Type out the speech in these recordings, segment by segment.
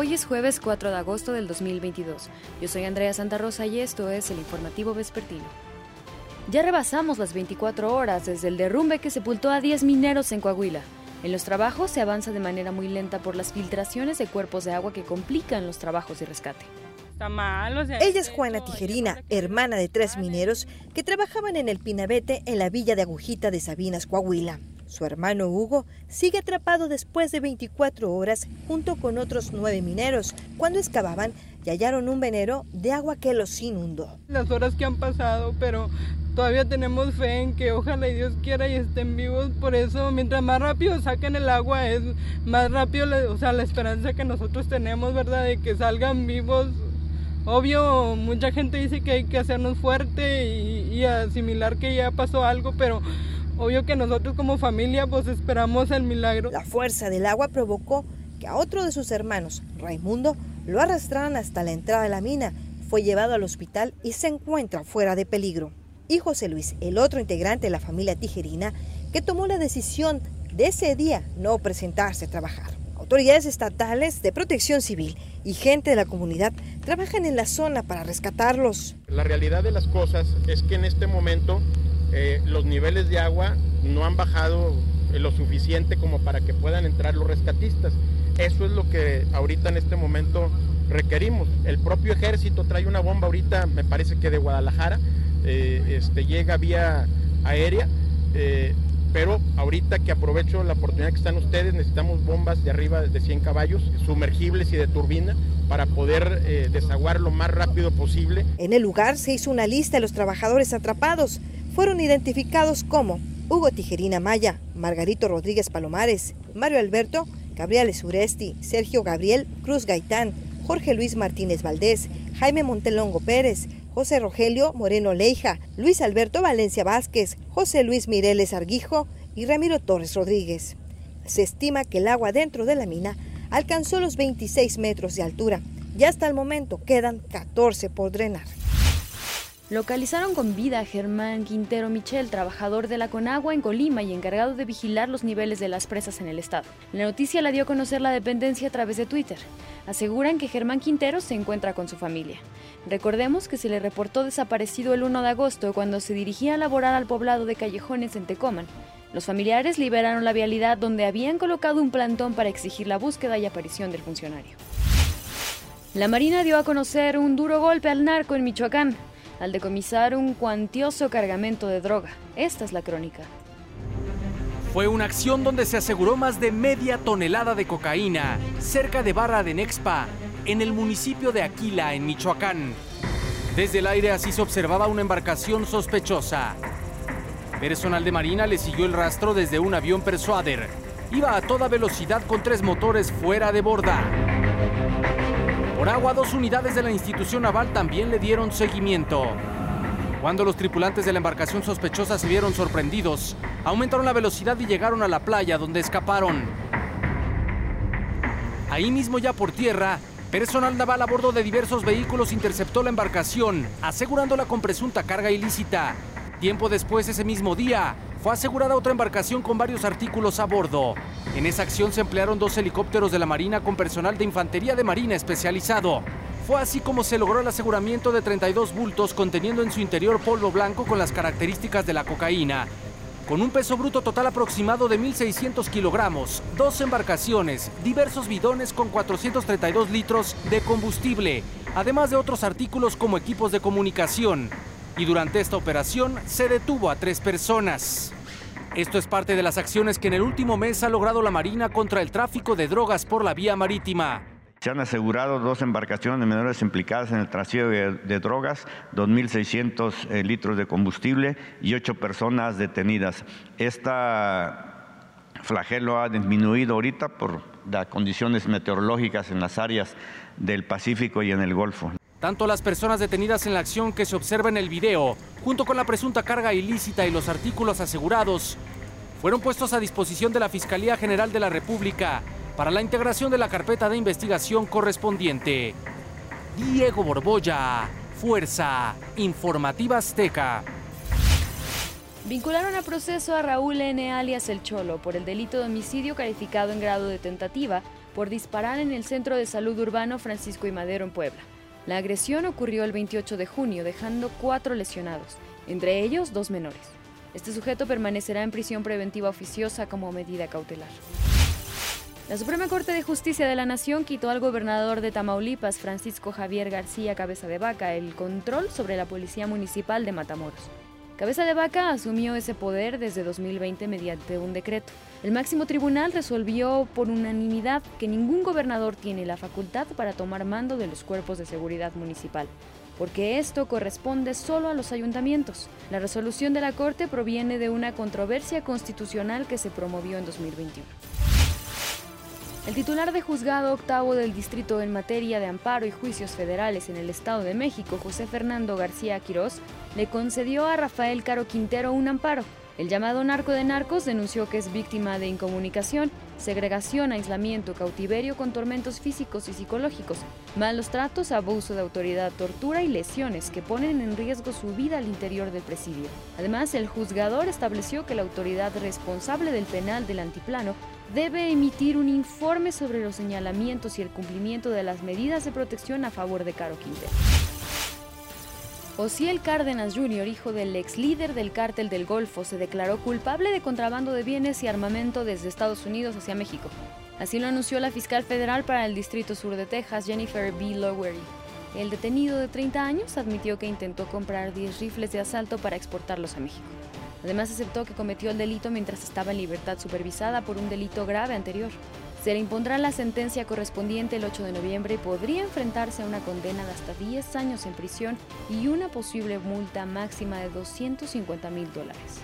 Hoy es jueves 4 de agosto del 2022. Yo soy Andrea Santa Rosa y esto es el informativo vespertino. Ya rebasamos las 24 horas desde el derrumbe que sepultó a 10 mineros en Coahuila. En los trabajos se avanza de manera muy lenta por las filtraciones de cuerpos de agua que complican los trabajos de rescate. Ella es Juana Tijerina, hermana de tres mineros que trabajaban en el Pinabete en la villa de Agujita de Sabinas, Coahuila. Su hermano Hugo sigue atrapado después de 24 horas junto con otros nueve mineros cuando excavaban y hallaron un venero de agua que los inundó. Las horas que han pasado, pero todavía tenemos fe en que ojalá y Dios quiera y estén vivos. Por eso, mientras más rápido saquen el agua, es más rápido, o sea, la esperanza que nosotros tenemos, ¿verdad? De que salgan vivos. Obvio, mucha gente dice que hay que hacernos fuerte y, y asimilar que ya pasó algo, pero Obvio que nosotros como familia pues esperamos el milagro. La fuerza del agua provocó que a otro de sus hermanos, Raimundo, lo arrastraran hasta la entrada de la mina. Fue llevado al hospital y se encuentra fuera de peligro. Y José Luis, el otro integrante de la familia tijerina, que tomó la decisión de ese día no presentarse a trabajar. Autoridades estatales de protección civil y gente de la comunidad trabajan en la zona para rescatarlos. La realidad de las cosas es que en este momento eh, los niveles de agua no han bajado lo suficiente como para que puedan entrar los rescatistas. Eso es lo que ahorita en este momento requerimos. El propio ejército trae una bomba ahorita, me parece que de Guadalajara, eh, este, llega vía aérea, eh, pero ahorita que aprovecho la oportunidad que están ustedes, necesitamos bombas de arriba de 100 caballos, sumergibles y de turbina, para poder desaguar lo más rápido posible. En el lugar se hizo una lista de los trabajadores atrapados fueron identificados como Hugo Tijerina Maya, Margarito Rodríguez Palomares, Mario Alberto, Gabriel Suresti, Sergio Gabriel Cruz Gaitán, Jorge Luis Martínez Valdés, Jaime Montelongo Pérez, José Rogelio Moreno Leija, Luis Alberto Valencia Vázquez, José Luis Mireles Arguijo y Ramiro Torres Rodríguez. Se estima que el agua dentro de la mina alcanzó los 26 metros de altura y hasta el momento quedan 14 por drenar. Localizaron con vida a Germán Quintero Michel, trabajador de la Conagua en Colima y encargado de vigilar los niveles de las presas en el estado. La noticia la dio a conocer la dependencia a través de Twitter. Aseguran que Germán Quintero se encuentra con su familia. Recordemos que se le reportó desaparecido el 1 de agosto cuando se dirigía a laborar al poblado de Callejones en Tecoman. Los familiares liberaron la vialidad donde habían colocado un plantón para exigir la búsqueda y aparición del funcionario. La Marina dio a conocer un duro golpe al narco en Michoacán al decomisar un cuantioso cargamento de droga. Esta es la crónica. Fue una acción donde se aseguró más de media tonelada de cocaína cerca de Barra de Nexpa, en el municipio de Aquila, en Michoacán. Desde el aire así se observaba una embarcación sospechosa. Personal de Marina le siguió el rastro desde un avión Persuader. Iba a toda velocidad con tres motores fuera de borda. Por agua, dos unidades de la institución naval también le dieron seguimiento. Cuando los tripulantes de la embarcación sospechosa se vieron sorprendidos, aumentaron la velocidad y llegaron a la playa donde escaparon. Ahí mismo ya por tierra, personal naval a bordo de diversos vehículos interceptó la embarcación, asegurándola con presunta carga ilícita. Tiempo después, ese mismo día, fue asegurada otra embarcación con varios artículos a bordo. En esa acción se emplearon dos helicópteros de la Marina con personal de infantería de Marina especializado. Fue así como se logró el aseguramiento de 32 bultos conteniendo en su interior polvo blanco con las características de la cocaína. Con un peso bruto total aproximado de 1.600 kilogramos, dos embarcaciones, diversos bidones con 432 litros de combustible, además de otros artículos como equipos de comunicación, y durante esta operación se detuvo a tres personas. Esto es parte de las acciones que en el último mes ha logrado la Marina contra el tráfico de drogas por la vía marítima. Se han asegurado dos embarcaciones menores implicadas en el trasiego de, de drogas, 2.600 eh, litros de combustible y ocho personas detenidas. Esta flagelo ha disminuido ahorita por las condiciones meteorológicas en las áreas del Pacífico y en el Golfo. Tanto las personas detenidas en la acción que se observa en el video, junto con la presunta carga ilícita y los artículos asegurados, fueron puestos a disposición de la Fiscalía General de la República para la integración de la carpeta de investigación correspondiente. Diego Borbolla, Fuerza Informativa Azteca. Vincularon a proceso a Raúl N. alias El Cholo por el delito de homicidio calificado en grado de tentativa por disparar en el Centro de Salud Urbano Francisco y Madero en Puebla. La agresión ocurrió el 28 de junio, dejando cuatro lesionados, entre ellos dos menores. Este sujeto permanecerá en prisión preventiva oficiosa como medida cautelar. La Suprema Corte de Justicia de la Nación quitó al gobernador de Tamaulipas, Francisco Javier García Cabeza de Vaca, el control sobre la Policía Municipal de Matamoros. Cabeza de Vaca asumió ese poder desde 2020 mediante un decreto. El máximo tribunal resolvió por unanimidad que ningún gobernador tiene la facultad para tomar mando de los cuerpos de seguridad municipal, porque esto corresponde solo a los ayuntamientos. La resolución de la Corte proviene de una controversia constitucional que se promovió en 2021. El titular de juzgado octavo del distrito en materia de amparo y juicios federales en el Estado de México, José Fernando García Quirós, le concedió a Rafael Caro Quintero un amparo. El llamado narco de narcos denunció que es víctima de incomunicación, segregación, aislamiento, cautiverio con tormentos físicos y psicológicos, malos tratos, abuso de autoridad, tortura y lesiones que ponen en riesgo su vida al interior del presidio. Además, el juzgador estableció que la autoridad responsable del penal del antiplano debe emitir un informe sobre los señalamientos y el cumplimiento de las medidas de protección a favor de Caro Quintero. Osiel Cárdenas Jr., hijo del ex líder del cártel del Golfo, se declaró culpable de contrabando de bienes y armamento desde Estados Unidos hacia México. Así lo anunció la fiscal federal para el Distrito Sur de Texas, Jennifer B. Lowery. El detenido de 30 años admitió que intentó comprar 10 rifles de asalto para exportarlos a México. Además aceptó que cometió el delito mientras estaba en libertad supervisada por un delito grave anterior. Se le impondrá la sentencia correspondiente el 8 de noviembre y podría enfrentarse a una condena de hasta 10 años en prisión y una posible multa máxima de 250 mil dólares.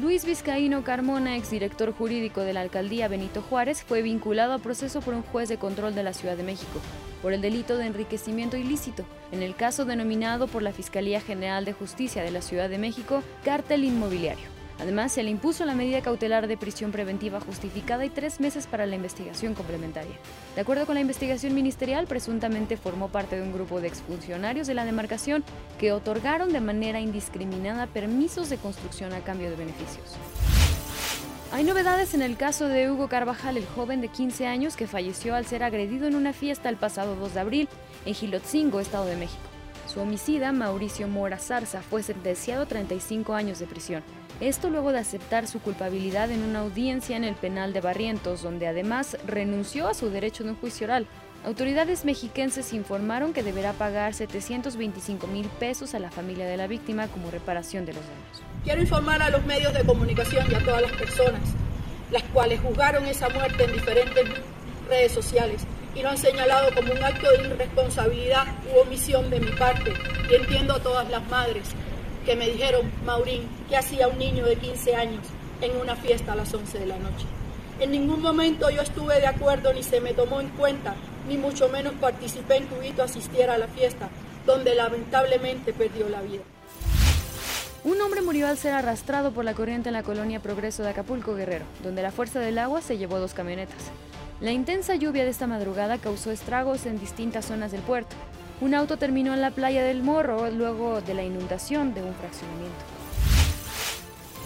Luis Vizcaíno Carmona, exdirector jurídico de la alcaldía Benito Juárez, fue vinculado a proceso por un juez de control de la Ciudad de México por el delito de enriquecimiento ilícito, en el caso denominado por la Fiscalía General de Justicia de la Ciudad de México, cártel inmobiliario. Además, se le impuso la medida cautelar de prisión preventiva justificada y tres meses para la investigación complementaria. De acuerdo con la investigación ministerial, presuntamente formó parte de un grupo de exfuncionarios de la demarcación que otorgaron de manera indiscriminada permisos de construcción a cambio de beneficios. Hay novedades en el caso de Hugo Carvajal, el joven de 15 años que falleció al ser agredido en una fiesta el pasado 2 de abril en Gilotzingo, Estado de México. Su homicida, Mauricio Mora Zarza, fue sentenciado a 35 años de prisión. Esto luego de aceptar su culpabilidad en una audiencia en el penal de Barrientos, donde además renunció a su derecho de un juicio oral. Autoridades mexiquenses informaron que deberá pagar 725 mil pesos a la familia de la víctima como reparación de los daños. Quiero informar a los medios de comunicación y a todas las personas, las cuales juzgaron esa muerte en diferentes redes sociales y lo han señalado como un acto de irresponsabilidad u omisión de mi parte. Y entiendo a todas las madres que me dijeron, Maurín, ¿qué hacía un niño de 15 años en una fiesta a las 11 de la noche? En ningún momento yo estuve de acuerdo ni se me tomó en cuenta, ni mucho menos participé en que asistiera a la fiesta, donde lamentablemente perdió la vida. Un hombre murió al ser arrastrado por la corriente en la colonia Progreso de Acapulco Guerrero, donde la fuerza del agua se llevó dos camionetas. La intensa lluvia de esta madrugada causó estragos en distintas zonas del puerto. Un auto terminó en la playa del Morro luego de la inundación de un fraccionamiento.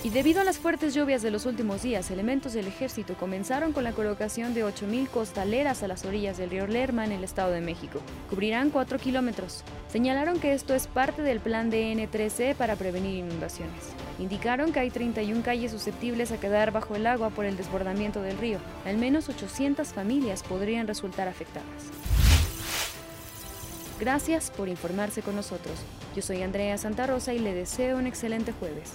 Y debido a las fuertes lluvias de los últimos días, elementos del ejército comenzaron con la colocación de 8.000 costaleras a las orillas del río Lerma en el Estado de México. Cubrirán 4 kilómetros. Señalaron que esto es parte del plan de N3C para prevenir inundaciones. Indicaron que hay 31 calles susceptibles a quedar bajo el agua por el desbordamiento del río. Al menos 800 familias podrían resultar afectadas. Gracias por informarse con nosotros. Yo soy Andrea Santa Rosa y le deseo un excelente jueves.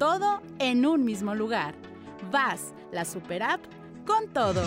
Todo en un mismo lugar. Vas, la super app, con todo.